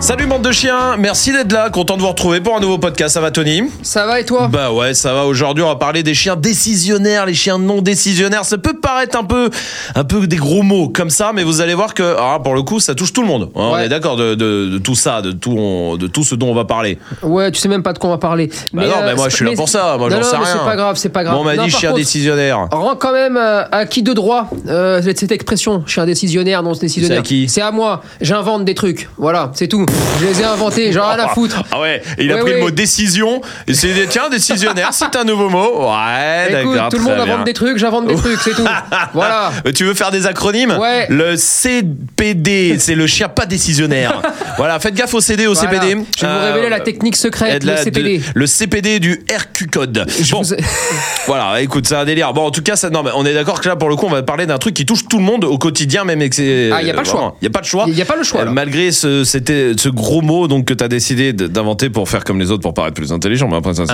Salut bande de chiens, merci d'être là, content de vous retrouver pour un nouveau podcast, ça va Tony Ça va et toi? Bah ouais, ça va. Aujourd'hui, on va parler des chiens décisionnaires, les chiens non décisionnaires. Ça peut paraître un peu, un peu des gros mots comme ça, mais vous allez voir que, ah, pour le coup, ça touche tout le monde. On Ouais. est d'accord de, de- de tout ça, de tout, on- de tout ce dont on va parler. Ouais, tu sais même pas de quoi on va parler. Bah non, mais moi, je suis là pour ça, moi, j'en sais rien. C'est pas grave, c'est pas grave. Bon, on m'a dit chien contre, décisionnaire. Rends quand même euh, à qui de droit euh, cette expression, chien décisionnaire, non décisionnaire. C'est à qui? C'est à moi. J'invente des trucs. Voilà, c'est tout. Je les ai inventés, j'en ai rien à foutre. Ah ouais, et il a Ouais, pris le mot décision, et c'est dit, tiens, décisionnaire, c'est un nouveau mot. Ouais, d'accord. tout le monde invente des trucs, j'invente des trucs, c'est tout. Voilà. Euh, Tu veux faire des acronymes? Ouais. Le CPD, c'est le chien pas décisionnaire. voilà, faites gaffe au CD, au Voilà. CPD. Je vais vous Euh, révéler la technique et secrète, de le la- CPD. de- le CPD du RQ code. Je Bon, vous voilà, écoute, c'est un délire. Bon, en tout cas, ça, non, mais on est d'accord que là, pour le coup, on va parler d'un truc qui touche tout le monde au quotidien, même ses. Ah, y a pas le choix. Il y a pas le choix. Il y a pas le choix, Euh, malgré ce, c'était, ce gros mot donc que tu as décidé d'inventer pour faire comme les autres pour paraître plus intelligent. Mais après, ça, c'est.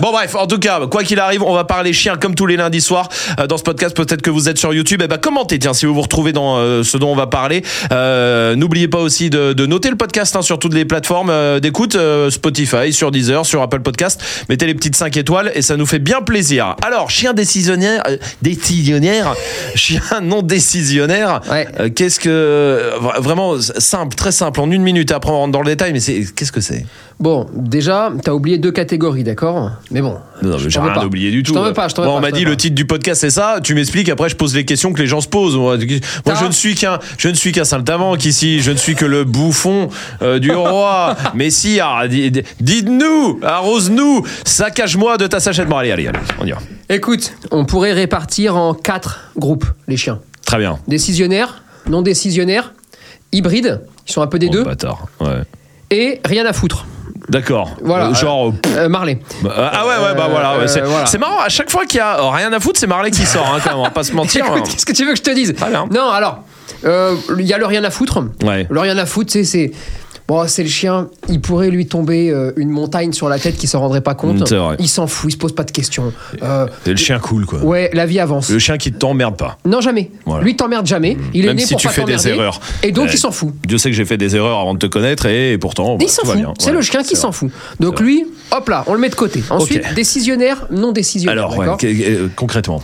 Bon, bref, en tout cas, quoi qu'il arrive, on va parler chiens comme tous les lundis soirs euh, dans ce podcast. Peut-être que vous êtes sur YouTube. Et ben, commentez, tiens, si vous vous retrouvez dans euh, ce dont on va parler. Euh, N'oubliez pas aussi de, de noter le podcast hein, sur toutes les plateformes euh, d'écoute, euh, Spotify, sur Deezer, sur Apple Podcast. Mettez les petites 5 étoiles et ça nous fait bien plaisir. Alors, chien décisionnaire, euh, décisionnaire, chien non décisionnaire. Ouais. euh, qu'est-ce que vra- vraiment simple, très simple, en une minute. Après, on rentre dans le détail, mais c'est qu'est-ce que c'est? Bon, déjà, t'as oublié deux catégories, d'accord? Mais bon. Non, mais je j'ai rien pas. oublié du tout. Je t'en veux pas, je t'en veux Bon, pas, on m'a dit veux le pas. titre du podcast c'est ça? Tu m'expliques. Après, je pose les questions que les gens se posent. Moi, je ne suis qu'un, je ne suis qu'un ici. Je ne suis que le bouffon euh, du roi. Mais si, ah, di- di- dites-nous, arrose-nous, saccage-moi de ta sachette. Bon, allez, allez, allez, on y va. Écoute, on pourrait répartir en quatre groupes les chiens. Très bien. Décisionnaires, non décisionnaires, hybrides, ils sont un peu des Oh, deux, bâtard. Ouais. et rien à foutre. D'accord. Voilà. Euh, genre. euh, Euh, Marley. bah, ah ouais, ouais, bah voilà. ouais, c'est, voilà. marrant. À chaque fois qu'il y a rien à foutre, c'est Marley qui sort. Hein, quand même, on va pas se mentir. Écoute, qu'est-ce que tu veux que je te dise Très bien. Non, alors, il y a le rien à foutre. Ouais. Le rien à foutre, c'est. C'est Bon, c'est le chien, il pourrait lui tomber euh, une montagne sur la tête qui s'en rendrait pas compte. Mm, c'est vrai. Il s'en fout, il se pose pas de questions. Euh, C'est le chien cool, quoi. ouais, la vie avance. Le chien qui t'emmerde pas. Non, jamais. Voilà. Lui, t'emmerde jamais. Il est Même né si pour tu pas fais des t'emmerder. erreurs. Et donc, Ouais. il s'en fout. Dieu sait que j'ai fait des erreurs avant de te connaître et, pourtant. bah, Il s'en tout va fout. bien. C'est Ouais, le chien qui c'est s'en vrai. fout. Donc lui, hop là, on le met de côté. Ensuite, décisionnaire, non décisionnaire. Alors, ouais, d'accord que- euh, concrètement.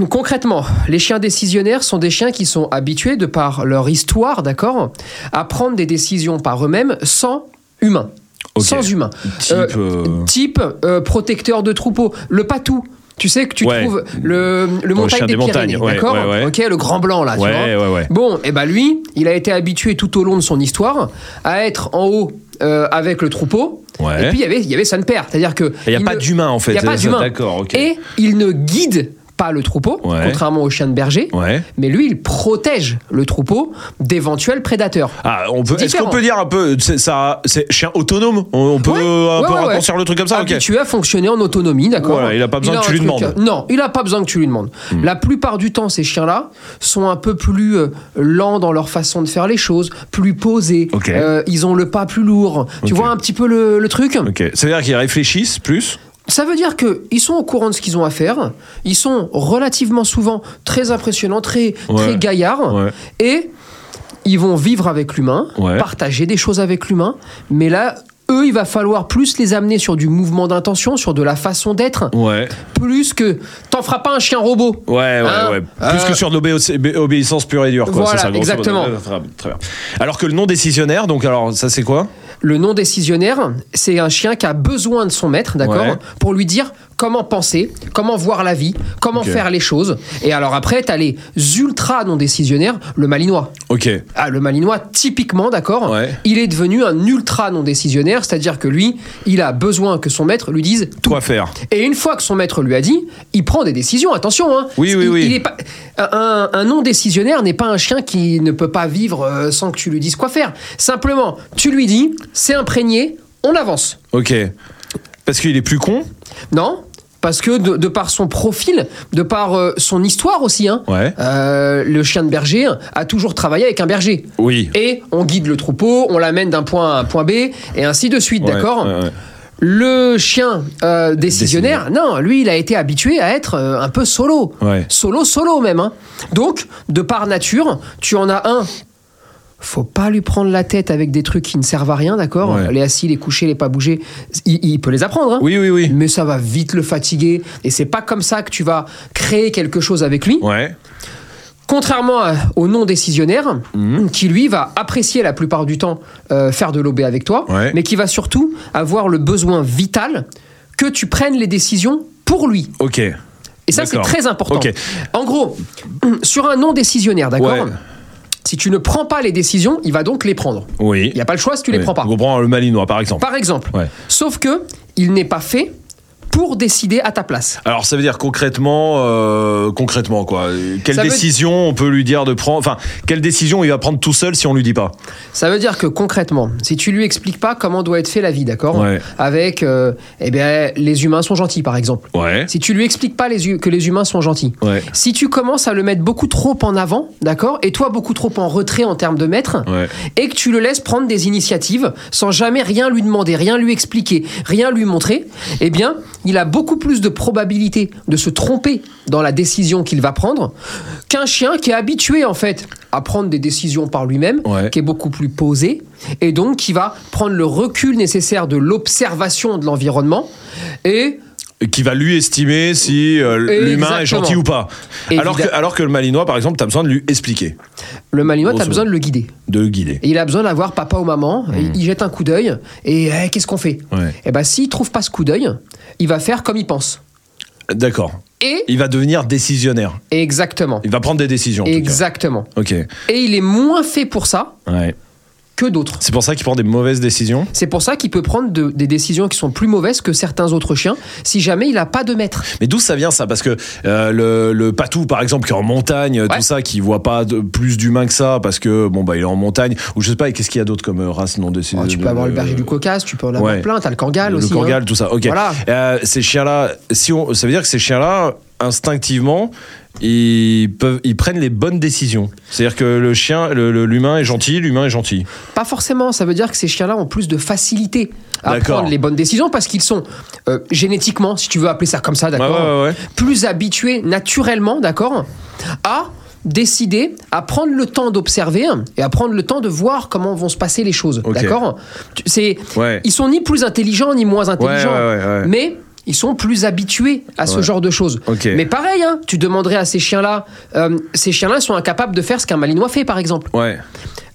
Concrètement, les chiens décisionnaires sont des chiens qui sont habitués, de par leur histoire, d'accord, à prendre des décisions par eux-mêmes sans humain. Sans humain. Type, euh, type, euh, protecteur de troupeau. Le patou. Tu sais que tu Ouais. trouves le, le montagne chien des, des montagnes, Pyrénées, ouais, d'accord ouais. Ok, le grand blanc là, tu vois. Bon, et ben lui, il a été habitué tout au long de son histoire à être en haut euh, avec le troupeau. Et puis il y avait, il y avait son père, c'est-à-dire que Il n'y a pas ne- d'humain en fait. il n'y a pas d'humain. D'accord. Et il ne guide pas le troupeau, Ouais. contrairement au chien de berger. Ouais. Mais lui, il protège le troupeau d'éventuels prédateurs. Ah, on peut, est-ce qu'on peut dire un peu, c'est, ça, c'est chien autonome? On on peut Ouais, euh, un peu raccourcir le truc comme ça? Ok. Habitué à fonctionner en autonomie, d'accord? Voilà, il a pas besoin que tu lui demandes. Non, il n'a pas besoin que tu lui demandes. La plupart du temps, ces chiens-là sont un peu plus euh, lents dans leur façon de faire les choses, plus posés. Euh, ils ont le pas plus lourd. Tu vois un petit peu le, le truc? Ok. Ça veut dire qu'ils réfléchissent plus? Ça veut dire qu'ils sont au courant de ce qu'ils ont à faire. Ils sont relativement souvent très impressionnants, très, Ouais. très gaillards. Ouais. Et ils vont vivre avec l'humain, Ouais. partager des choses avec l'humain. Mais là, eux, il va falloir plus les amener sur du mouvement d'intention, sur de la façon d'être, Ouais. plus que t'en feras pas un chien robot. Ouais, ouais, Hein ouais. Plus Euh, que sur de l'obéissance pure et dure, quoi. Voilà, ça, exactement. Très bien. Alors que le non décisionnaire, donc alors, ça c'est quoi? Le non décisionnaire, c'est un chien qui a besoin de son maître, d'accord, Ouais. pour lui dire comment penser, comment voir la vie, comment faire les choses. Et alors après, t'as les ultra non décisionnaires, le malinois. Ok. Ah, le malinois, typiquement, d'accord, Ouais. il est devenu un ultra non décisionnaire, c'est-à-dire que lui, il a besoin que son maître lui dise tout. Quoi faire Et une fois que son maître lui a dit, il prend des décisions. Attention, hein. Oui, oui, Il- oui. il est pas, un, un non décisionnaire n'est pas un chien qui ne peut pas vivre euh, sans que tu lui dises quoi faire. Simplement, tu lui dis, c'est imprégné, on avance. Ok. Parce qu'il est plus con Non parce que de, de par son profil, de par euh, son histoire aussi, hein, Ouais. euh, le chien de berger a toujours travaillé avec un berger. Oui. Et on guide le troupeau, on l'amène d'un point A à un point B, et ainsi de suite, Ouais, d'accord ouais. Le chien euh, décisionnaire, non, lui, il a été habitué à être un peu solo. Solo, solo même. hein. Donc, de par nature, tu en as un. Faut pas lui prendre la tête avec des trucs qui ne servent à rien, d'accord Ouais. Les assis, les coucher, les pas bouger, il, il peut les apprendre. hein. Oui, oui, oui. Mais ça va vite le fatiguer. Et c'est pas comme ça que tu vas créer quelque chose avec lui. Ouais. Contrairement au non décisionnaire, Mhm. qui lui va apprécier la plupart du temps euh, faire de l'OB avec toi, Ouais. mais qui va surtout avoir le besoin vital que tu prennes les décisions pour lui. Ok. Et ça, c'est très important. En gros, sur un non décisionnaire, d'accord Ouais. Si tu ne prends pas les décisions, il va donc les prendre. Oui. Il n'y a pas le choix si tu les Oui. prends pas. On le malinois, par exemple. Par exemple. Ouais. Sauf que il n'est pas fait pour décider à ta place. Alors ça veut dire concrètement, euh, concrètement quoi. Quelle Ça veut- décision on peut lui dire de prendre Enfin, quelle décision il va prendre tout seul si on lui dit pas? Ça veut dire que concrètement, si tu lui expliques pas comment doit être fait la vie, d'accord? Ouais. Avec, euh, eh bien, les humains sont gentils, par exemple. Ouais. Si tu lui expliques pas les que les humains sont gentils, Ouais. si tu commences à le mettre beaucoup trop en avant, d'accord, et toi beaucoup trop en retrait en termes de maître, Ouais. et que tu le laisses prendre des initiatives sans jamais rien lui demander, rien lui expliquer, rien lui montrer, eh bien, il a beaucoup plus de probabilité de se tromper dans la décision qu'il va prendre qu'un chien qui est habitué en fait à prendre des décisions par lui-même, Ouais. qui est beaucoup plus posé et donc qui va prendre le recul nécessaire de l'observation de l'environnement et Qui va lui estimer si euh, l'humain est gentil ou pas. Alors que, alors que le malinois, par exemple, t'as besoin de lui expliquer, le malinois, tu as besoin de le guider. de le guider. Et il a besoin d'avoir papa ou maman, et il jette un coup d'œil, et eh, qu'est-ce qu'on fait? Ouais. Et ben s'il trouve pas ce coup d'œil, il va faire comme il pense. D'accord. Et Il va devenir décisionnaire. exactement. Il va prendre des décisions. en tout cas. Exactement. Ok. Et il est moins fait pour ça Ouais. Que d'autres. C'est pour ça qu'il prend des mauvaises décisions. C'est pour ça qu'il peut prendre de- des décisions qui sont plus mauvaises que certains autres chiens si jamais il n'a pas de maître. Mais d'où ça vient ça? Parce que euh, le, le patou, par exemple, qui est en montagne, Ouais. tout ça, qui voit pas de, plus d'humains que ça, parce que bon bah il est en montagne, ou je sais pas. et Qu'est-ce qu'il y a d'autre comme euh, race non décidée Oh, tu peux avoir le berger du Caucase, tu peux en avoir ouais. plein, t'as le Kangal le aussi. Kangal, hein. tout ça. Ok. Voilà. Euh, ces chiens-là, si on, ça veut dire que ces chiens-là, instinctivement, ils peuvent, ils prennent les bonnes décisions. C'est-à-dire que le chien, l'humain est gentil, l'humain est gentil. Pas forcément, ça veut dire que ces chiens-là ont plus de facilité à prendre les bonnes décisions parce qu'ils sont euh, génétiquement, si tu veux appeler ça comme ça, d'accord, Ouais, ouais, ouais. plus habitués naturellement, d'accord, à décider, à prendre le temps d'observer et à prendre le temps de voir comment vont se passer les choses, Ok. d'accord C'est, Ouais. ils sont ni plus intelligents ni moins intelligents, ouais, ouais, ouais. mais ils sont plus habitués à ce Ouais. genre de choses. Mais pareil, hein, tu demanderais à ces chiens-là, euh, ces chiens-là sont incapables de faire ce qu'un malinois fait, par exemple. Ouais.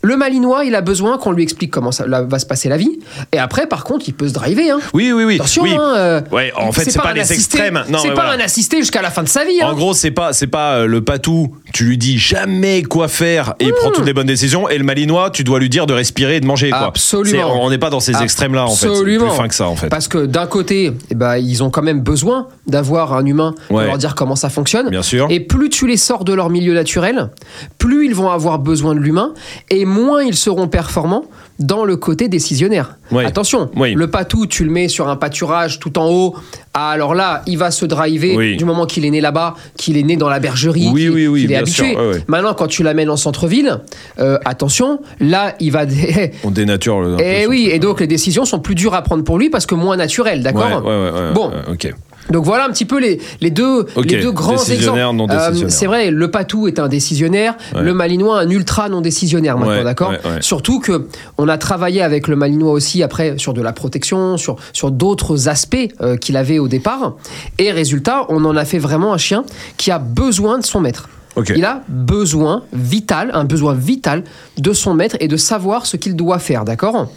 Le malinois, il a besoin qu'on lui explique comment ça va se passer la vie. Et après, par contre, il peut se driver. Hein. Oui, oui, oui. Attention, oui. hein, euh, Ouais, en fait, c'est pas un les assisté- extrêmes. C'est pas voilà. un assisté jusqu'à la fin de sa vie. hein. En gros, c'est pas, c'est pas euh, le patou. Tu lui dis jamais quoi faire et il prend toutes les bonnes décisions. Et le malinois, tu dois lui dire de respirer et de manger. Quoi. Absolument. On n'est pas dans ces extrêmes-là en fait. Absolument. plus fin que ça en fait. Parce que d'un côté, eh ben, ils ont quand même besoin d'avoir un humain pour Ouais. leur dire comment ça fonctionne. Bien sûr. Et plus tu les sors de leur milieu naturel, plus ils vont avoir besoin de l'humain et moins ils seront performants dans le côté décisionnaire. Oui. Attention, Oui. le patou, tu le mets sur un pâturage tout en haut. Ah, alors là, il va se driver Oui. du moment qu'il est né là-bas, qu'il est né dans la bergerie, Oui, qu'il oui, oui, qu'il est habitué. sûr, ouais, ouais. Maintenant, quand tu l'amènes en centre-ville, euh, attention, là, il va. On dénature le. peu Et oui, et donc les décisions sont plus dures à prendre pour lui parce que moins naturelles, d'accord ouais, ouais, ouais, Bon. ok. Donc voilà un petit peu les, les, deux, Ok, les deux grands exemples. décisionnaire. c'est vrai, le patou est un décisionnaire, Ouais. le malinois un ultra non décisionnaire maintenant, Ouais, d'accord ouais. Surtout que on a travaillé avec le malinois aussi après sur de la protection, sur, sur d'autres aspects euh, qu'il avait au départ. Et résultat, on en a fait vraiment un chien qui a besoin de son maître. Il a besoin vital, un besoin vital de son maître et de savoir ce qu'il doit faire, d'accord?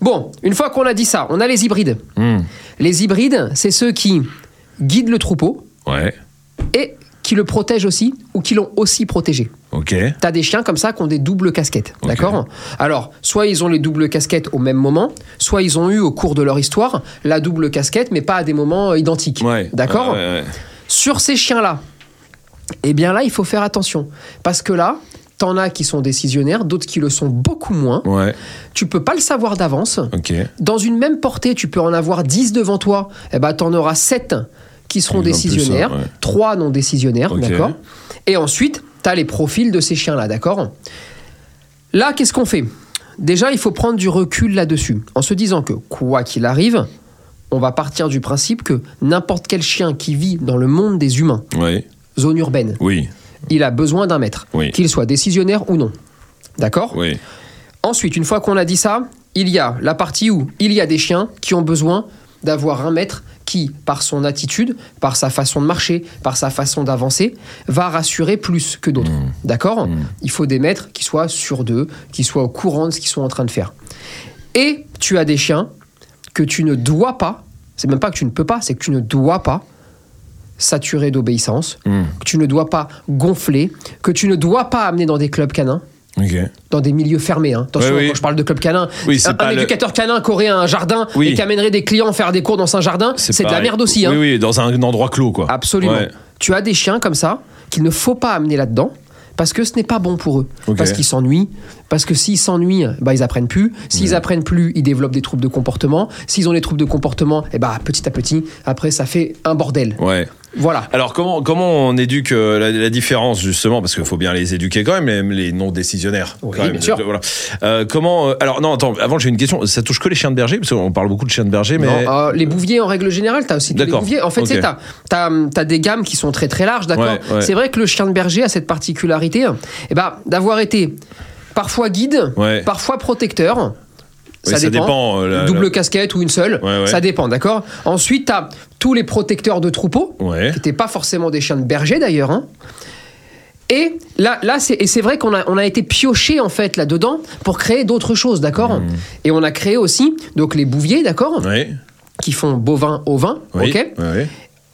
Bon, une fois qu'on a dit ça, on a les hybrides. Hmm. Les hybrides, c'est ceux qui guident le troupeau Ouais. et qui le protègent aussi ou qui l'ont aussi protégé. Ok. T'as des chiens comme ça qui ont des doubles casquettes, d'accord? Alors, soit ils ont les doubles casquettes au même moment, soit ils ont eu au cours de leur histoire la double casquette, mais pas à des moments identiques, Ouais. d'accord? Ouais. Sur ces chiens-là, eh bien là, il faut faire attention. Parce que là, t'en as qui sont décisionnaires, d'autres qui le sont beaucoup moins. Ouais. Tu peux pas le savoir d'avance. Dans une même portée, tu peux en avoir 10 devant toi, eh ben, tu en auras 7 qui seront Ils décisionnaires, ça, ouais. 3 non décisionnaires, d'accord? Et ensuite, tu as les profils de ces chiens-là, d'accord? Là, qu'est-ce qu'on fait? Déjà, il faut prendre du recul là-dessus, en se disant que, quoi qu'il arrive, on va partir du principe que n'importe quel chien qui vit dans le monde des humains. Zone urbaine, Oui. il a besoin d'un maître, Oui. qu'il soit décisionnaire ou non. D'accord Oui. Ensuite, une fois qu'on a dit ça, il y a la partie où il y a des chiens qui ont besoin d'avoir un maître qui, par son attitude, par sa façon de marcher, par sa façon d'avancer, va rassurer plus que d'autres. D'accord Il faut des maîtres qui soient sûrs d'eux, qui soient au courant de ce qu'ils sont en train de faire. Et tu as des chiens que tu ne dois pas, c'est même pas que tu ne peux pas, c'est que tu ne dois pas saturer d'obéissance, Hmm. que tu ne dois pas gonfler, que tu ne dois pas amener dans des clubs canins dans des milieux fermés. hein. Attention, oui. quand je parle de club canin, Oui, un, le- éducateur canin qui aurait un jardin Oui. et qui amènerait des clients faire des cours dans un jardin, c'est de la merde aussi. hein. Oui, oui, dans un endroit clos, quoi. Absolument. Ouais. Tu as des chiens comme ça qu'il ne faut pas amener là-dedans. Parce que ce n'est pas bon pour eux. Parce qu'ils s'ennuient. Parce que s'ils s'ennuient, bah, ils apprennent plus. S'ils apprennent plus, ils développent des troubles de comportement. S'ils ont des troubles de comportement, et bah, petit à petit, après, ça fait un bordel. Ouais. Voilà. Alors comment comment on éduque euh, la, la différence justement parce qu'il faut bien les éduquer quand même les, les non décisionnaires. Oui, quand même. bien sûr. Voilà. Euh, comment euh, alors non attends avant j'ai une question ça touche que les chiens de berger parce qu'on parle beaucoup de chiens de berger mais Non, euh, les bouviers en règle générale, tu as aussi des bouviers. En fait, Ok. tu as, des gammes qui sont très très larges, d'accord Ouais, ouais. C'est vrai que le chien de berger a cette particularité eh ben, d'avoir été parfois guide, Ouais. parfois protecteur. Oui, ça dépend, euh, la- Double la- casquette ou une seule, Ouais, ouais. ça dépend, d'accord Ensuite, tu as tous les protecteurs de troupeaux, ouais qui n'étaient pas forcément des chiens de berger d'ailleurs. hein. Et là, là c'est, vrai qu'on a, on a été pioché en fait là-dedans pour créer d'autres choses, d'accord? Hmm. Et on a créé aussi donc les bouviers, d'accord? Ouais qui font bovin au vin, oui ok? ouais.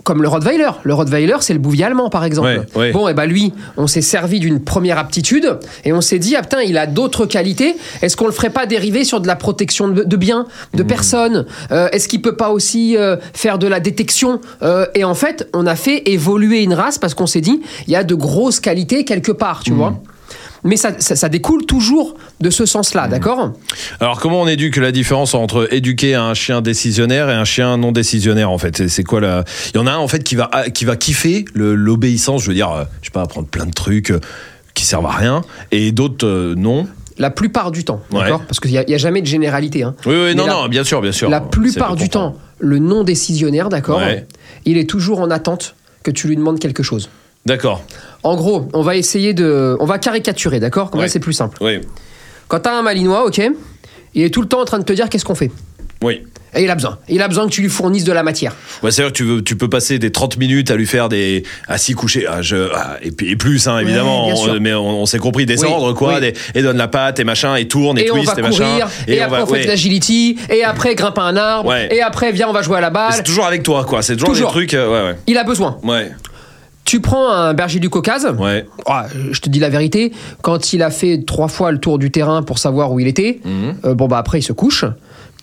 Comme le Rottweiler. Le Rottweiler, c'est le bouvier allemand, par exemple. Ouais, ouais. Bon, et ben lui, on s'est servi d'une première aptitude et on s'est dit, ah putain, il a d'autres qualités. Est-ce qu'on le ferait pas dériver sur de la protection de, de biens, de Mmh. personnes? Euh, Est-ce qu'il peut pas aussi euh, faire de la détection? Euh, Et en fait, on a fait évoluer une race parce qu'on s'est dit, il y a de grosses qualités quelque part, Mmh. tu vois. Mais ça, ça, ça découle toujours de ce sens-là, Mmh. d'accord? Alors comment on éduque la différence entre éduquer un chien décisionnaire et un chien non décisionnaire en fait? C'est- quoi la Il y en a un en fait qui va qui va kiffer l'obéissance, je veux dire, euh, je sais pas, apprendre plein de trucs euh, qui servent à rien et d'autres euh, non? La plupart du temps, Ouais. d'accord? Parce qu'il n'y a, a jamais de généralité. Hein. Oui oui non la- non, bien sûr bien sûr. La plupart du temps, le non décisionnaire, d'accord, Ouais. il est toujours en attente que tu lui demandes quelque chose. D'accord. En gros, on va essayer de. On va caricaturer, d'accord? Comme Ouais. ça, c'est plus simple. Oui. Quand t'as un malinois, ok, il est tout le temps en train de te dire qu'est-ce qu'on fait. Oui. Et il a besoin. Il a besoin que tu lui fournisses de la matière. Ouais, c'est vrai que tu, veux, tu peux passer des 30 minutes à lui faire des assis couchés ah, je, ah, et, puis- et plus hein, évidemment bien on- sûr. mais on, on s'est compris descendre quoi oui. des- et donne la patte et machin et tourne et, Et, on twist va et machin courir, et, on après va- on fait ouais. de l'agility, et après grimpe à un arbre, Ouais. et après viens on va jouer à la balle. c'est toujours avec toi quoi c'est toujours, Toujours. des trucs euh, ouais Il a besoin. ouais ouais Tu prends un berger du Caucase. ouais Ah, je te dis la vérité, quand il a fait trois fois le tour du terrain pour savoir où il était, Mhm. euh, bon bah après il se couche,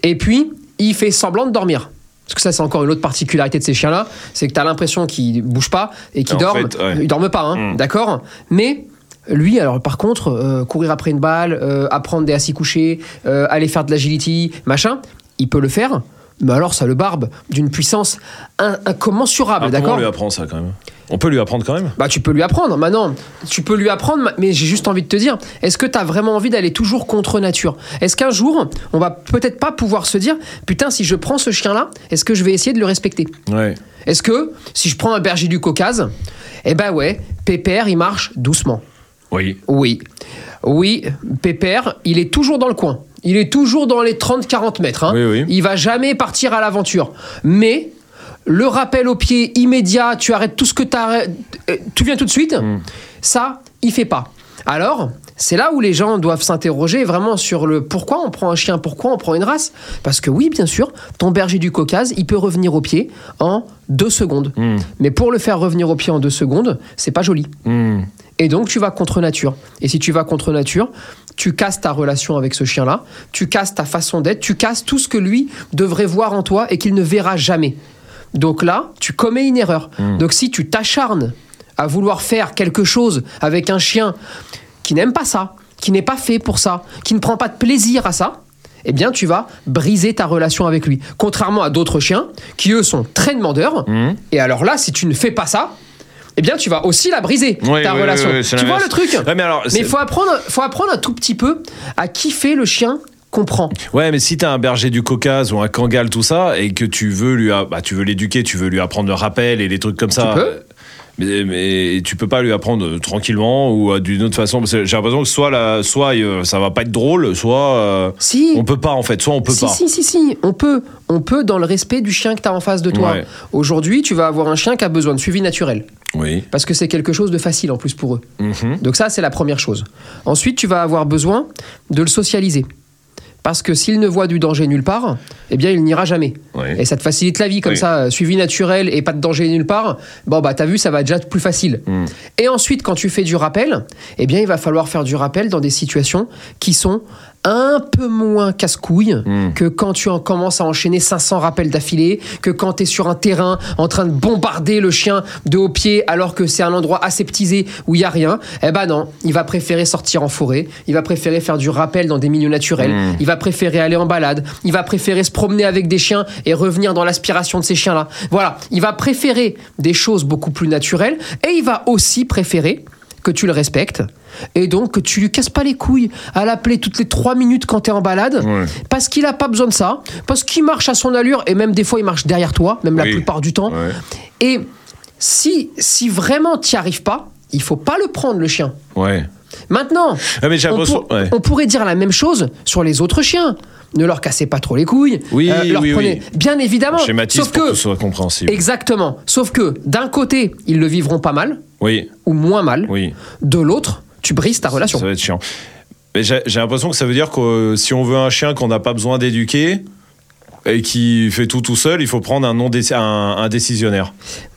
et puis il fait semblant de dormir. Parce que ça c'est encore une autre particularité de ces chiens-là, c'est que tu as l'impression qu'ils bougent pas et qu'ils En dorment. fait, ouais. Ils dorment pas, hein, Mhm. d'accord Mais lui, alors par contre, euh, courir après une balle, euh, apprendre des assis couchés, euh, aller faire de l'agility, machin, il peut le faire. Mais alors ça le barbe d'une puissance in- incommensurable, Ah, comment on d'accord lui apprend ça quand même? On peut lui apprendre quand même bah, tu peux lui apprendre. Maintenant, tu peux lui apprendre, mais j'ai juste envie de te dire, est-ce que tu as vraiment envie d'aller toujours contre nature? Est-ce qu'un jour, on va peut-être pas pouvoir se dire, putain, si je prends ce chien-là, est-ce que je vais essayer de le respecter? Ouais Est-ce que, si je prends un berger du Caucase, eh ben ouais, Pépère, il marche doucement. oui Oui. Oui, Pépère, il est toujours dans le coin. Il est toujours dans les 30-40 mètres. hein. Oui, oui. Il va jamais partir à l'aventure. Mais le rappel au pied immédiat, tu arrêtes tout ce que tu as. Tu viens tout de suite, Mm. ça, il fait pas. Alors, c'est là où les gens doivent s'interroger vraiment sur le pourquoi on prend un chien, pourquoi on prend une race. Parce que oui, bien sûr, ton berger du Caucase, il peut revenir au pied en deux secondes. Mm. Mais pour le faire revenir au pied en deux secondes, c'est pas joli. Hmm. Et donc tu vas contre nature. Et si tu vas contre nature, tu casses ta relation avec ce chien-là, tu casses ta façon d'être, tu casses tout ce que lui devrait voir en toi et qu'il ne verra jamais. Donc là, tu commets une erreur. Donc si tu t'acharnes à vouloir faire quelque chose avec un chien qui n'aime pas ça, qui n'est pas fait pour ça, qui ne prend pas de plaisir à ça, eh bien tu vas briser ta relation avec lui. Contrairement à d'autres chiens qui eux sont très demandeurs. Et alors là, si tu ne fais pas ça, eh bien tu vas aussi la briser Oui, ta oui, relation. oui, tu vois le truc? Mais il faut apprendre, faut apprendre un tout petit peu à kiffer le chien comprend. Ouais, mais si t'as un berger du Caucase ou un Kangal, tout ça, et que tu veux lui, a- bah, tu veux l'éduquer, tu veux lui apprendre le rappel et les trucs comme ça. peux. euh, Mais, mais tu peux pas lui apprendre euh, tranquillement ou euh, d'une autre façon. Parce que j'ai l'impression que soit, la, soit ça va pas être drôle, soit euh, Si. on peut pas en fait. Soit on peut si, pas. si, si, si, on peut. On peut dans le respect du chien que tu as en face de toi. Ouais. Aujourd'hui, tu vas avoir un chien qui a besoin de suivi naturel. Oui. Parce que c'est quelque chose de facile en plus pour eux. Mhm. Donc ça, c'est la première chose. Ensuite, tu vas avoir besoin de le socialiser. Parce que s'il ne voit du danger nulle part, eh bien, il n'ira jamais. Oui. Et ça te facilite la vie comme Oui. ça, euh, suivi naturel et pas de danger nulle part. Bon, bah, t'as vu, ça va déjà être plus facile. Mm. Et ensuite, quand tu fais du rappel, eh bien, il va falloir faire du rappel dans des situations qui sont un peu moins casse-couilles Mm. que quand tu en commences à enchaîner 500 rappels d'affilée, que quand tu es sur un terrain en train de bombarder le chien de haut pied alors que c'est un endroit aseptisé où il y a rien. Eh ben non, il va préférer sortir en forêt, il va préférer faire du rappel dans des milieux naturels, Mm. il va préférer aller en balade, il va préférer se promener avec des chiens et revenir dans l'aspiration de ces chiens-là. Voilà, il va préférer des choses beaucoup plus naturelles et il va aussi préférer que tu le respectes et donc que tu lui casses pas les couilles à l'appeler toutes les trois minutes quand tu es en balade Ouais. parce qu'il a pas besoin de ça, parce qu'il marche à son allure et même des fois il marche derrière toi, même la plupart du temps. Ouais. Et si, si vraiment tu n'y arrives pas, il faut pas le prendre le chien. Ouais. Maintenant, Ah, mais on, l'impression. pour- ouais. on pourrait dire la même chose sur les autres chiens. Ne leur cassez pas trop les couilles. Euh, Oui, leur oui, prenez- oui. Bien évidemment. Schématise Sauf pour que que, ce soit compréhensible. exactement. Sauf que d'un côté, ils le vivront pas mal Oui, ou moins mal. oui. De l'autre, tu brises ta relation. Ça va être chiant. Mais j'ai j'ai l'impression que ça veut dire que euh, si on veut un chien qu'on n'a pas besoin d'éduquer et qui fait tout tout seul, il faut prendre un, non un, un décisionnaire.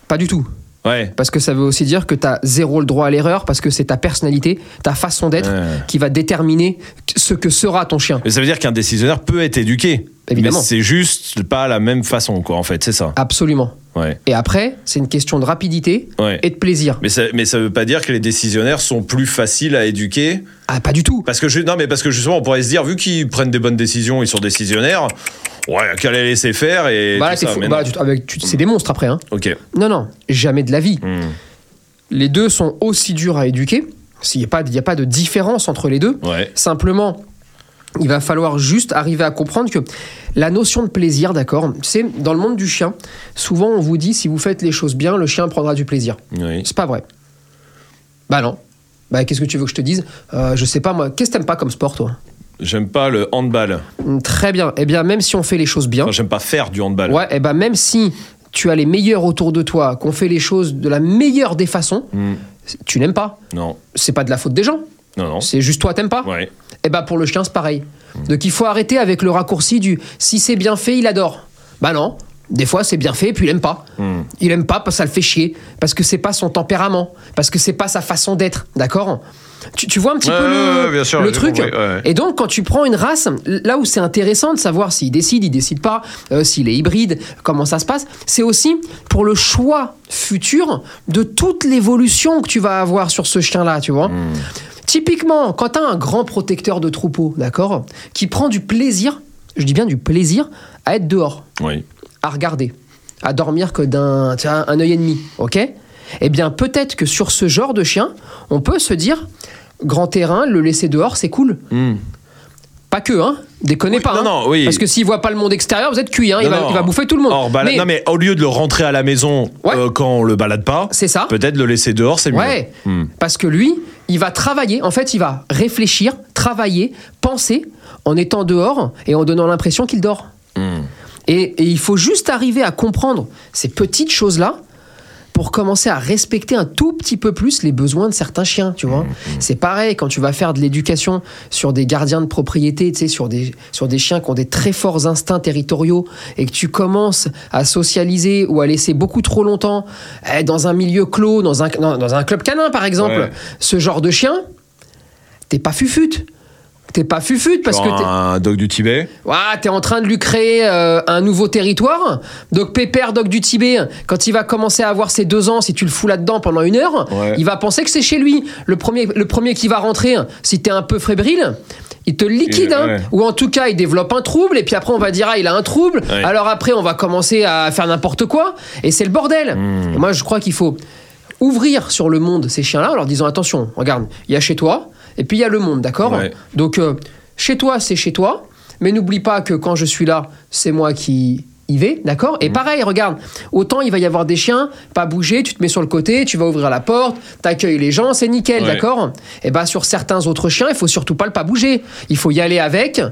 Pas du tout. Ouais. Parce que ça veut aussi dire que tu as zéro le droit à l'erreur, parce que c'est ta personnalité, ta façon d'être Ouais. qui va déterminer ce que sera ton chien. Mais ça veut dire qu'un décisionnaire peut être éduqué. Évidemment. Mais c'est juste pas la même façon, quoi, en fait, c'est ça. Absolument. Ouais. Et après, c'est une question de rapidité Ouais. et de plaisir. Mais ça, mais ça veut pas dire que les décisionnaires sont plus faciles à éduquer. Ah, pas du tout. Parce que, je- non, mais parce que justement, on pourrait se dire, vu qu'ils prennent des bonnes décisions, ils sont décisionnaires, ouais, qu'à les laisser faire et. Bah Bah, c'est des monstres après. Hein. Ok. Non, non, jamais de la vie. Hmm. Les deux sont aussi durs à éduquer. Il n'y a, a pas de différence entre les deux. Ouais. Simplement, il va falloir juste arriver à comprendre que la notion de plaisir, d'accord, c'est dans le monde du chien, souvent on vous dit si vous faites les choses bien, le chien prendra du plaisir. Oui. C'est pas vrai. Bah non. Bah qu'est-ce que tu veux que je te dise? Euh, Je sais pas moi. Qu'est-ce que t'aimes pas comme sport toi? J'aime pas le handball. Hum, Très bien. Eh bien même si on fait les choses bien, Enfin, j'aime pas faire du handball. ouais, eh ben même si tu as les meilleurs autour de toi, qu'on fait les choses de la meilleure des façons, Hmm. tu n'aimes pas. Non. C'est pas de la faute des gens. Non, non. C'est juste toi t'aimes pas. Ouais. Et bah pour le chien c'est pareil. Donc il faut arrêter avec le raccourci du si c'est bien fait il adore. Bah non. Des fois c'est bien fait et puis il aime pas. Hmm. Il aime pas parce que ça le fait chier, parce que c'est pas son tempérament, parce que c'est pas sa façon d'être, d'accord? Tu, tu vois un petit Ouais, peu ouais, le, ouais, bien sûr, le j'ai truc compris. Et donc quand tu prends une race, là où c'est intéressant de savoir s'il décide, il décide pas, euh, s'il est hybride, comment ça se passe, c'est aussi pour le choix futur de toute l'évolution que tu vas avoir sur ce chien-là, tu vois? Hmm. Typiquement, quand tu as un grand protecteur de troupeau, d'accord, qui prend du plaisir, je dis bien du plaisir, à être dehors, Oui. à regarder, à dormir que d'un vois, un œil et demi, ok? Eh bien, peut-être que sur ce genre de chien, on peut se dire, grand terrain, le laisser dehors, c'est cool. Hmm. Pas que, hein Déconnez Oui, pas. non, hein. non, oui. Parce que s'il voit pas le monde extérieur, vous êtes cuit, hein il, va, non. il va bouffer tout le monde. Balade- Mais Non, mais au lieu de le rentrer à la maison Ouais. euh, quand on le balade pas, c'est ça. peut-être le laisser dehors, c'est mieux. Ouais, Hmm. parce que lui, il va travailler, en fait, il va réfléchir, travailler, penser en étant dehors et en donnant l'impression qu'il dort. Hmm. Et, et il faut juste arriver à comprendre ces petites choses-là pour commencer à respecter un tout petit peu plus les besoins de certains chiens, tu vois. C'est pareil quand tu vas faire de l'éducation sur des gardiens de propriété, tu sais, sur des, sur des chiens qui ont des très forts instincts territoriaux et que tu commences à socialiser ou à laisser beaucoup trop longtemps eh, dans un milieu clos, dans un, dans, dans un club canin par exemple, Ouais. ce genre de chien, t'es pas fufute. T'es pas fufute parce Genre que t'es... un dog du Tibet. Ouah, t'es en train de lui créer euh, un nouveau territoire. Donc Pépère, Dog du Tibet, quand il va commencer à avoir ses deux ans, si tu le fous là-dedans pendant une heure, Ouais. il va penser que c'est chez lui. Le premier, le premier qui va rentrer, si t'es un peu fébrile, il te liquide. Hein. ouais. Ou en tout cas, il développe un trouble. Et puis après, on va dire, ah, il a un trouble. Ouais. Alors après, on va commencer à faire n'importe quoi. Et c'est le bordel. Hmm. Et moi, je crois qu'il faut ouvrir sur le monde ces chiens-là en leur disant, attention, regarde, il y a chez toi, et puis il y a le monde, d'accord Ouais. donc, euh, chez toi, c'est chez toi. Mais n'oublie pas que quand je suis là, c'est moi qui y vais, d'accord. Et pareil, regarde, autant il va y avoir des chiens, pas bouger, tu te mets sur le côté, tu vas ouvrir la porte, t'accueilles les gens, c'est nickel, Ouais. d'accord Et bah sur certains autres chiens, il faut surtout pas le pas bouger. Il faut y aller avec.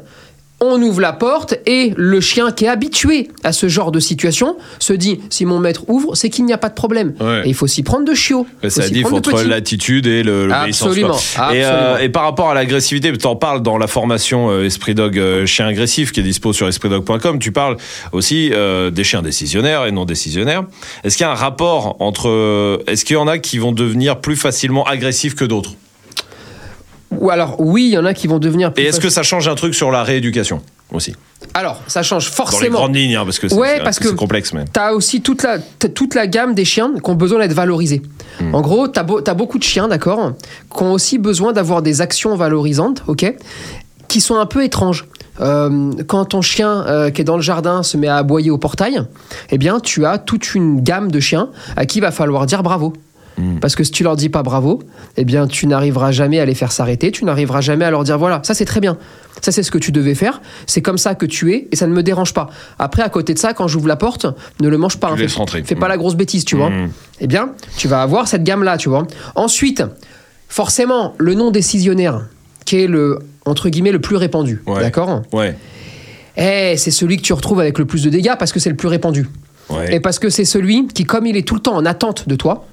On ouvre la porte et le chien qui est habitué à ce genre de situation se dit si mon maître ouvre, c'est qu'il n'y a pas de problème. Ouais. Et il faut s'y prendre de chiot. Ouais, Faut ça dit, entre l'attitude et le-. Absolument, quoi. Et, euh, absolument. et par rapport à l'agressivité, tu en parles dans la formation euh, Esprit Dog euh, chien agressif qui est dispo sur espritdog.com. Tu parles aussi des chiens décisionnaires et non décisionnaires. Est-ce qu'il y a un rapport entre. Est-ce qu'il y en a qui vont devenir plus facilement agressifs que d'autres? Ou alors, oui, il y en a qui vont devenir plus Et est-ce que ça change un truc sur la rééducation aussi? Alors, ça change Dans les forcément. grandes lignes, hein, parce que c'est Ouais, complexe. Mais... T'as aussi toute la, toute la gamme des chiens qui ont besoin d'être valorisés. Hmm. En gros, beau- t'as beaucoup de chiens, d'accord, qui ont aussi besoin d'avoir des actions valorisantes, ok, qui sont un peu étranges. Euh, quand ton chien euh, qui est dans le jardin se met à aboyer au portail, eh bien, tu as toute une gamme de chiens à qui il va falloir dire bravo. Hmm. Parce que si tu leur dis pas bravo, eh bien, tu n'arriveras jamais à les faire s'arrêter, tu n'arriveras jamais à leur dire voilà, ça c'est très bien. Ça c'est ce que tu devais faire, c'est comme ça que tu es et ça ne me dérange pas. Après, à côté de ça, quand j'ouvre la porte, ne le mange pas. Tu hein, fais, pas Mm. la grosse bêtise, tu vois. Mm. Eh bien, tu vas avoir cette gamme-là, tu vois. Ensuite, forcément, le non décisionnaire, qui est le entre guillemets le plus répandu, Ouais. d'accord? Ouais. Eh, c'est celui que tu retrouves avec le plus de dégâts parce que c'est le plus répandu. ouais. Et parce que c'est celui qui, comme il est tout le temps en attente de toi,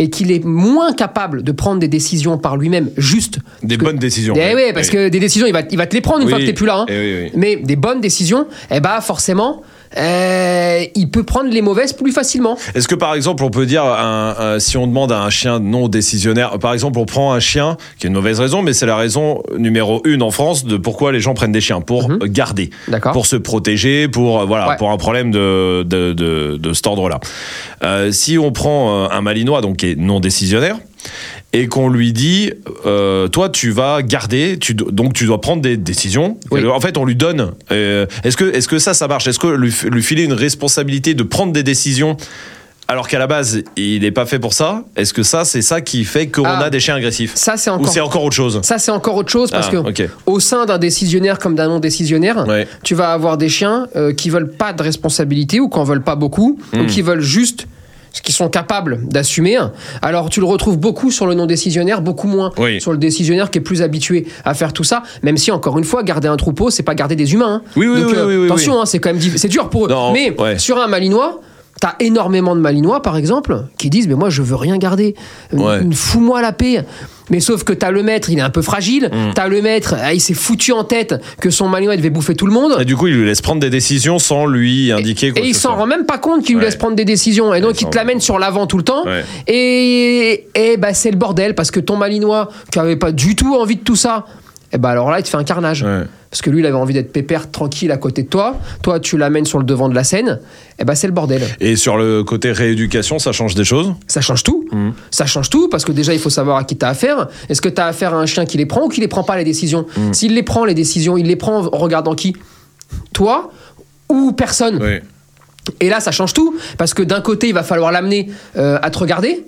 et qu'il est moins capable de prendre des décisions par lui-même, juste. Des que- bonnes décisions. Eh oui, parce que des décisions, il va, il va te les prendre une Oui. fois que t'es plus là. hein. Eh oui. Mais des bonnes décisions, eh bah forcément, euh, il peut prendre les mauvaises plus facilement. Est-ce que par exemple on peut dire un- un- si on demande à un chien non décisionnaire, par exemple on prend un chien qui est une mauvaise raison, mais c'est la raison numéro une en France de pourquoi les gens prennent des chiens pour Mhm. garder, pour se protéger, pour euh, voilà, Ouais. pour un problème de de, de, de cet ordre-là. Euh, si on prend un malinois donc qui est non décisionnaire et qu'on lui dit euh, toi tu vas garder tu donc tu dois prendre des décisions Oui. en fait on lui donne euh, est-ce que est-ce que ça ça marche? Est-ce que lui, filer une responsabilité de prendre des décisions alors qu'à la base il n'est pas fait pour ça est-ce que ça c'est ça qui fait qu'on Ah. a des chiens agressifs? Ça, c'est ou encore. c'est encore autre chose? Ça, c'est encore autre chose parce Ah, que au sein d'un décisionnaire comme d'un non décisionnaire, Ouais. tu vas avoir des chiens euh, qui veulent pas de responsabilité ou qui en veulent pas beaucoup Hmm. ou qui veulent juste ce qu'ils sont capables d'assumer. Alors tu le retrouves beaucoup sur le non décisionnaire, beaucoup moins Oui. sur le décisionnaire qui est plus habitué à faire tout ça. Même si encore une fois, garder un troupeau, c'est pas garder des humains. hein. Oui, oui, Donc, oui, euh, oui, oui, attention, hein, c'est quand même c'est dur pour eux. Non, Mais ouais. sur un malinois. T'as énormément de malinois, par exemple, qui disent Mais moi, je veux rien garder. Ouais. Fous-moi la paix. Mais sauf que t'as le maître, il est un peu fragile. Mm. T'as le maître, ah, il s'est foutu en tête que son malinois devait bouffer tout le monde. et du coup il lui laisse prendre des décisions sans lui indiquer quoi Et il s'en rend même pas compte qu'il lui laisse prendre des décisions. Et donc, il il te l'amène sur l'avant tout le temps. Ouais. Et, et bah, c'est le bordel parce que ton malinois, qui avait pas du tout envie de tout ça, et bah alors là, il te fait un carnage. Ouais. Parce que lui, il avait envie d'être pépère, tranquille à côté de toi. Toi, tu l'amènes sur le devant de la scène. Et bah, c'est le bordel. et sur le côté rééducation ça change des choses? Ça change tout. Mhm. Ça change tout parce que déjà, il faut savoir à qui t'as affaire. Est-ce que t'as affaire à un chien qui les prend ou qui les prend pas les décisions? Mhm. S'il les prend les décisions, il les prend en regardant qui? Toi ou personne? Oui Et là, ça change tout, parce que d'un côté, il va falloir l'amener euh, à te regarder,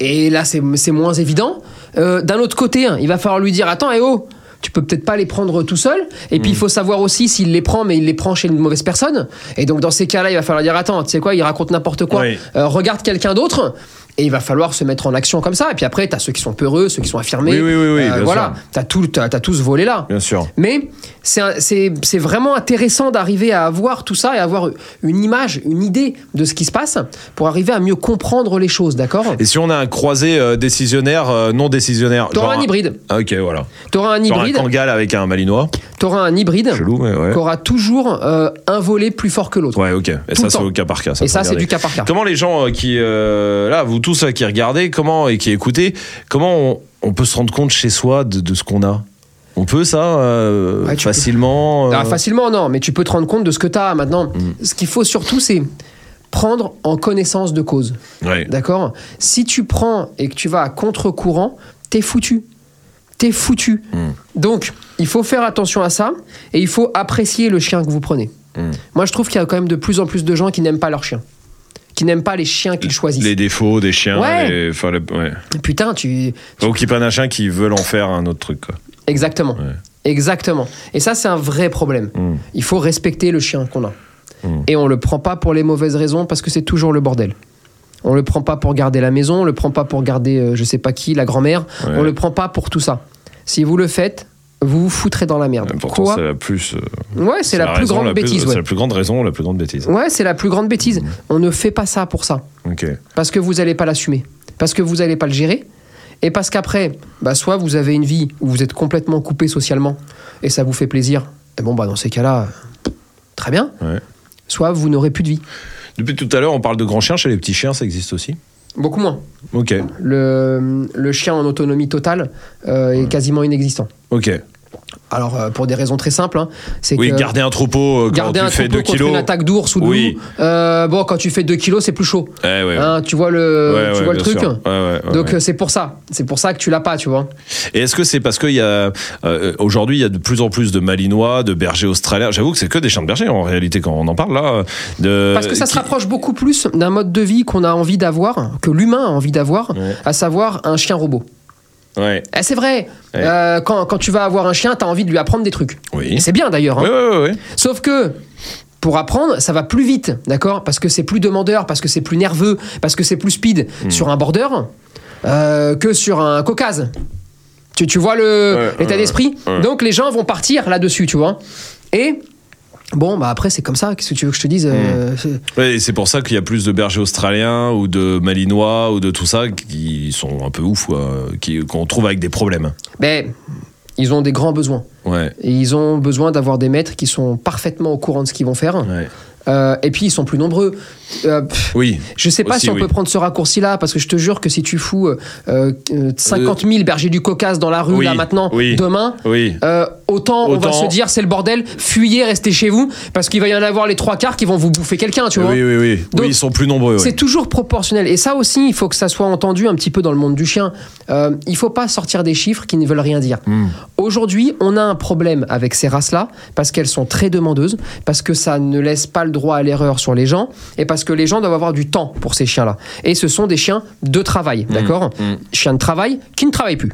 et là, c'est moins évident. Euh, d'un autre côté, hein, il va falloir lui dire Attends, eh oh tu peux peut-être pas les prendre tout seul. Et puis il faut savoir aussi s'il les prend, mais il les prend chez une mauvaise personne. Et donc dans ces cas-là, il va falloir dire attends, tu sais quoi, il raconte n'importe quoi. Oui. Euh, regarde quelqu'un d'autre. Et il va falloir se mettre en action comme ça. Et puis après, t'as ceux qui sont peureux, ceux qui sont affirmés. Oui, oui, oui, oui, bien voilà, sûr. t'as tout, t'as tout ce volet-là. bien sûr Mais c'est un- vraiment intéressant d'arriver à avoir tout ça et avoir une image, une idée de ce qui se passe pour arriver à mieux comprendre les choses, d'accord? Et si on a un croisé euh, décisionnaire euh, non décisionnaire T'auras genre un hybride. Ah, ok voilà T'auras un hybride. un kangal avec un malinois T'auras un hybride chelou mais ouais qui aura toujours euh, un volet plus fort que l'autre. Ouais, ok. Et Tout ça, c'est au cas par cas. Et ça, c'est du cas par cas. Comment les gens euh, qui, euh, là, vous tous qui regardez, comment et qui écoutez, comment on, on peut se rendre compte chez soi de, de ce qu'on a? On peut ça euh, Ouais, tu peux. facilement. euh, Ah, facilement, non, mais tu peux te rendre compte de ce que t'as maintenant. Ce qu'il faut surtout, c'est prendre en connaissance de cause. ouais. D'accord? Si tu prends et que tu vas à contre-courant, t'es foutu. T'es foutu. Mm. Donc, il faut faire attention à ça et il faut apprécier le chien que vous prenez. Mm. Moi, je trouve qu'il y a quand même de plus en plus de gens qui n'aiment pas leur chien. Qui n'aiment pas les chiens qu'ils choisissent. Les défauts des chiens. Ouais. les- enfin, le- ouais. Putain, tu. Ou qui prennent un chien qui veulent en faire un autre truc. Quoi. Exactement. Ouais. Exactement. Et ça, c'est un vrai problème. Il faut respecter le chien qu'on a. Et on le prend pas pour les mauvaises raisons parce que c'est toujours le bordel. On le prend pas pour garder la maison, on le prend pas pour garder euh, je sais pas qui, la grand-mère. Ouais. On le prend pas pour tout ça. Si vous le faites, vous vous foutrez dans la merde. Pourtant, Quoi c'est la plus. euh, Ouais, c'est la, plus raison, grande la bêtise. C'est ouais. la plus grande raison, la plus grande bêtise. Ouais, c'est la plus grande bêtise. On ne fait pas ça pour ça. Ok. Parce que vous n'allez pas l'assumer. Parce que vous n'allez pas le gérer. Et parce qu'après, bah, soit vous avez une vie où vous êtes complètement coupé socialement et ça vous fait plaisir. Et bon, bah, dans ces cas-là, très bien. Ouais. Soit vous n'aurez plus de vie. Depuis tout à l'heure, on parle de grands chiens. Chez les petits chiens, ça existe aussi? Beaucoup moins. Ok. Le, le chien en autonomie totale euh, est quasiment inexistant. Ok. Alors, euh, pour des raisons très simples, hein, c'est Oui, que. garder un troupeau euh, quand garder tu un fais troupeau 2 contre kilos. une attaque d'ours ou de Oui. loup, euh, bon, quand tu fais 2 kilos, c'est plus chaud. Eh ouais. Hein, tu vois le, Ouais, tu ouais, vois le truc Donc c'est pour ça, c'est pour ça que tu l'as pas, tu vois. Et est-ce que c'est parce qu'il y a aujourd'hui il y a de plus en plus de malinois, de bergers australiens? J'avoue que c'est que des chiens de berger en réalité quand on en parle là. De, Parce que ça se rapproche beaucoup plus d'un mode de vie qu'on a envie d'avoir, que l'humain a envie d'avoir, à savoir un chien robot. Ouais. Eh, c'est vrai, Ouais. euh, quand, quand tu vas avoir un chien, tu as envie de lui apprendre des trucs. Oui. Et c'est bien d'ailleurs. hein. Sauf que pour apprendre, ça va plus vite, d'accord? Parce que c'est plus demandeur, parce que c'est plus nerveux, parce que c'est plus speed Hmm. sur un border euh, que sur un caucase. Tu, tu vois le- Ouais, l'état d'esprit? Donc les gens vont partir là-dessus, tu vois? Et bon, bah après, c'est comme ça. Qu'est-ce que tu veux que je te dise euh, Hmm. c'est- Ouais, et c'est pour ça qu'il y a plus de bergers australiens ou de malinois ou de tout ça qui sont un peu ouf, qu'on trouve avec des problèmes. Ben, ils ont des grands besoins. Ouais. Et ils ont besoin d'avoir des maîtres qui sont parfaitement au courant de ce qu'ils vont faire. ouais. Euh, et puis, ils sont plus nombreux. Euh, pff, Oui. Je sais pas Aussi, si on oui. peut prendre ce raccourci-là, parce que je te jure que si tu fous euh, euh, 50 000 bergers du Caucase dans la rue, Oui, là maintenant, oui. demain, euh, autant, on va se dire c'est le bordel, fuyez, restez chez vous, parce qu'il va y en avoir les trois quarts qui vont vous bouffer quelqu'un, tu vois. Oui, oui, oui. Donc, ils sont plus nombreux. C'est toujours proportionnel. Et ça aussi, il faut que ça soit entendu un petit peu dans le monde du chien. Euh, il faut pas sortir des chiffres qui ne veulent rien dire. Hmm. Aujourd'hui, on a un problème avec ces races-là parce qu'elles sont très demandeuses, parce que ça ne laisse pas le droit à l'erreur sur les gens, et parce que les gens doivent avoir du temps pour ces chiens-là. Et ce sont des chiens de travail, d'accord hmm. Chiens de travail qui ne travaillent plus.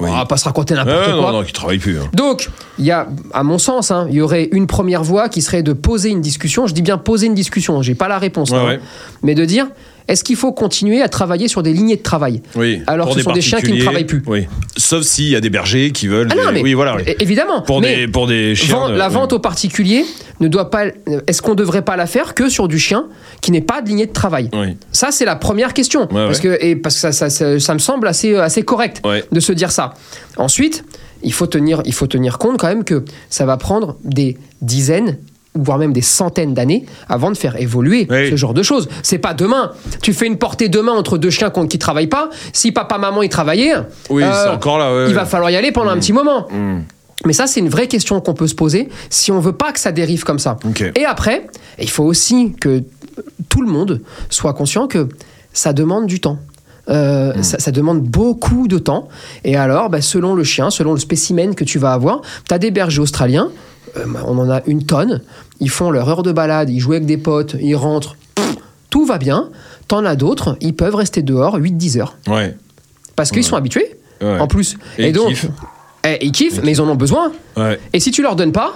Oui. On va pas se raconter n'importe quoi. non, non, qui travaillent plus. hein. Donc, il y a, à mon sens, hein, il y aurait une première voie qui serait de poser une discussion. Je dis bien poser une discussion, j'ai pas la réponse, Ouais, hein. ouais. mais de dire est-ce qu'il faut continuer à travailler sur des lignées de travail Oui. Alors Pour ce sont des chiens qui ne travaillent plus. Oui. Sauf s'il y a des bergers qui veulent. Ah non, mais Oui, voilà. oui. évidemment. Pour mais des pour des chiens. de- la oui. vente aux particuliers ne doit pas. Est-ce qu'on ne devrait pas la faire que sur du chien qui n'est pas de lignée de travail Oui. Ça, c'est la première question. parce que, et parce que ça, ça, ça- ça me semble assez, assez correct Ouais. de se dire ça. Ensuite, il faut, tenir, il faut tenir compte quand même que ça va prendre des dizaines voire même des centaines d'années avant de faire évoluer Oui. ce genre de choses. C'est pas demain. Tu fais une portée demain entre deux chiens qui travaillent pas. Si papa maman ils travaillaient, Oui, euh, encore là. ouais, il ouais. va falloir y aller pendant un petit moment. Mm. Mais ça, c'est une vraie question qu'on peut se poser si on veut pas que ça dérive comme ça. Et après, il faut aussi que tout le monde soit conscient que ça demande du temps. Euh, Hmm. ça, ça demande beaucoup de temps. Et alors, bah, selon le chien, selon le spécimen que tu vas avoir, tu as des bergers australiens, on en a une tonne, ils font leur heure de balade, ils jouent avec des potes, ils rentrent, pff, tout va bien. T'en as d'autres, ils peuvent rester dehors 8-10 heures. Ouais. Parce qu'ils sont habitués, Ouais. en plus. Et ils donc, kiffent. eh, ils kiffent, mais ils en ont besoin. Ouais. Et si tu leur donnes pas,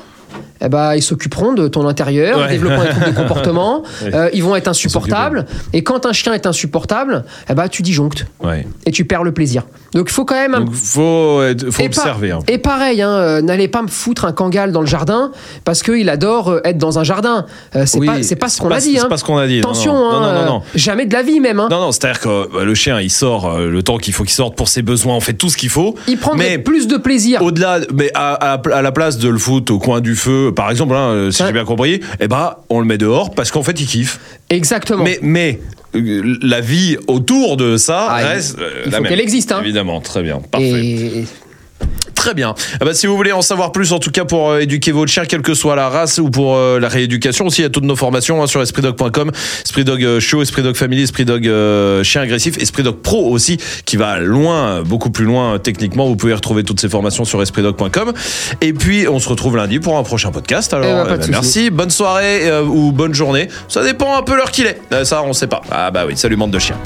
eh ben, ils s'occuperont de ton intérieur, Ouais. développant des troubles de comportement, Ouais. euh, ils vont être insupportables. Et quand un chien est insupportable, eh ben, tu disjonctes Ouais. et tu perds le plaisir. Donc il faut quand même un Donc faut et, observer. hein. et pareil, hein, euh, n'allez pas me foutre un kangal dans le jardin parce qu'il adore euh, être dans un jardin. C'est Oui, pas, c'est pas ce qu'on a dit. hein. pas ce qu'on a dit, Attention, non. hein, Non, non, non, non. jamais de la vie même. hein. Non, non, c'est-à-dire que le chien, il sort le temps qu'il faut qu'il sorte pour ses besoins, on fait tout ce qu'il faut. Il mais plus de plaisir. au-delà, mais à, à- à la place de le foot au coin du feu, par exemple, hein, euh, si j'ai bien compris, eh ben, on le met dehors parce qu'en fait, il kiffe. Exactement. Mais, mais euh, la vie autour de ça Ah, reste euh, il la faut même. qu'elle existe, hein. Évidemment, très bien, parfait. et Très bien. Ah bah, si vous voulez en savoir plus, en tout cas pour euh, éduquer votre chien, quelle que soit la race ou pour euh, la rééducation, aussi il y a toutes nos formations hein, sur espritdog.com, Esprit Dog euh, Show, Esprit Dog Family, Esprit Dog euh, Chien Agressif, Esprit Dog Pro aussi, qui va loin, beaucoup plus loin techniquement. Vous pouvez retrouver toutes ces formations sur espritdog.com. Et puis on se retrouve lundi pour un prochain podcast. Alors Eh de bah, merci, bonne soirée ou bonne journée. Ça dépend un peu l'heure qu'il est. Ça on sait pas. Ah bah oui, salut bande de chiens.